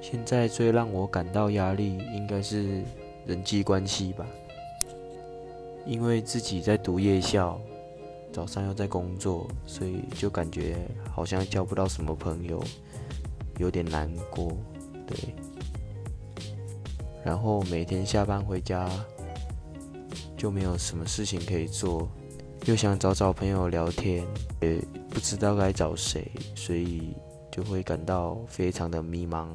现在最让我感到压力，应该是人际关系吧。因为自己在读夜校，早上又在工作，所以就感觉好像交不到什么朋友，有点难过。对。然后每天下班回家，就没有什么事情可以做，又想找找朋友聊天，也不知道该找谁，所以就会感到非常的迷茫。